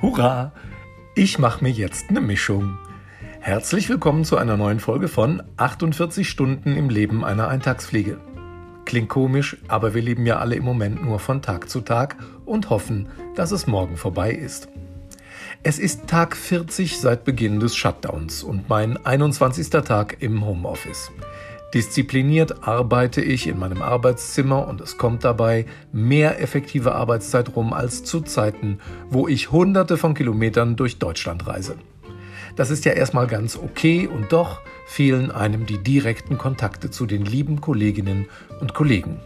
Hurra! Ich mache mir jetzt eine Mischung. Herzlich willkommen zu einer neuen Folge von 48 Stunden im Leben einer Eintagspflege. Klingt komisch, aber wir leben ja alle im Moment nur von Tag zu Tag und hoffen, dass es morgen vorbei ist. Es ist Tag 40 seit Beginn des Shutdowns und mein 21. Tag im Homeoffice. Diszipliniert arbeite ich in meinem Arbeitszimmer und es kommt dabei mehr effektive Arbeitszeit rum als zu Zeiten, wo ich hunderte von Kilometern durch Deutschland reise. Das ist ja erstmal ganz okay und doch fehlen einem die direkten Kontakte zu den lieben Kolleginnen und Kollegen.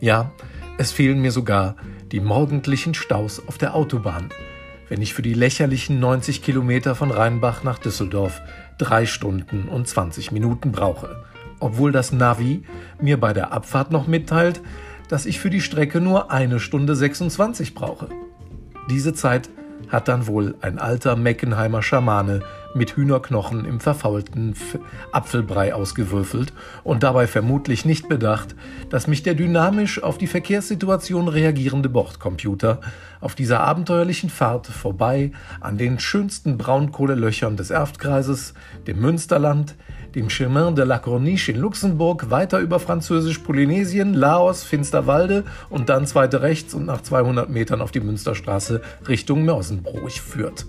Ja, es fehlen mir sogar die morgendlichen Staus auf der Autobahn, wenn ich für die lächerlichen 90 Kilometer von Rheinbach nach Düsseldorf drei Stunden und 20 Minuten brauche obwohl das Navi mir bei der Abfahrt noch mitteilt, dass ich für die Strecke nur eine Stunde 26 brauche. Diese Zeit hat dann wohl ein alter Meckenheimer Schamane mit Hühnerknochen im verfaulten Apfelbrei ausgewürfelt und dabei vermutlich nicht bedacht, dass mich der dynamisch auf die Verkehrssituation reagierende Bordcomputer auf dieser abenteuerlichen Fahrt vorbei an den schönsten Braunkohlelöchern des Erftkreises, dem Münsterland, dem Chemin de la Corniche in Luxemburg, weiter über Französisch-Polynesien, Laos, Finsterwalde und dann zweite rechts und nach 200 Metern auf die Münsterstraße Richtung Mörsenbruch führt.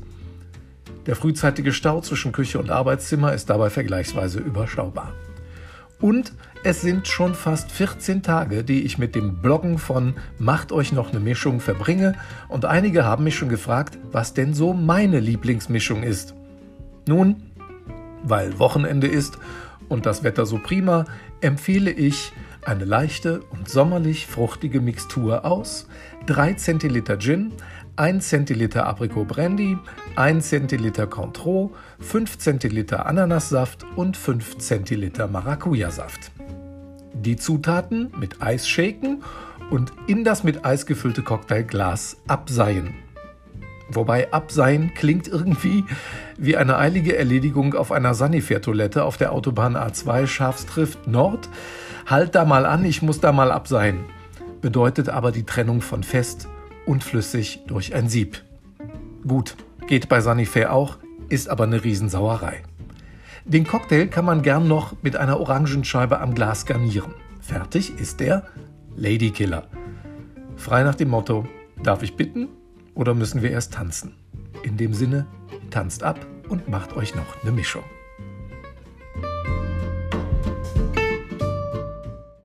Der frühzeitige Stau zwischen Küche und Arbeitszimmer ist dabei vergleichsweise überschaubar. Und es sind schon fast 14 Tage, die ich mit dem Bloggen von Macht euch noch eine Mischung verbringe und einige haben mich schon gefragt, was denn so meine Lieblingsmischung ist. Nun, weil Wochenende ist und das Wetter so prima, empfehle ich eine leichte und sommerlich fruchtige Mixtur aus 3 Zentiliter Gin, 1 Zentiliter Aprikot Brandy, 1 Zentiliter Cointreau, 5 Zentiliter Ananassaft und 5 Zentiliter Maracuja-Saft. Die Zutaten mit Eis shaken und in das mit Eis gefüllte Cocktailglas abseien. Wobei Abseien klingt irgendwie wie eine eilige Erledigung auf einer Sanifair-Toilette auf der Autobahn A2 Schafstrift Nord. Halt da mal an, ich muss da mal abseien. Bedeutet aber die Trennung von fest und flüssig durch ein Sieb. Gut, geht bei Sanifair auch, ist aber eine Riesensauerei. Den Cocktail kann man gern noch mit einer Orangenscheibe am Glas garnieren. Fertig ist der Ladykiller. Frei nach dem Motto, darf ich bitten? Oder müssen wir erst tanzen? In dem Sinne, tanzt ab und macht euch noch eine Mischung.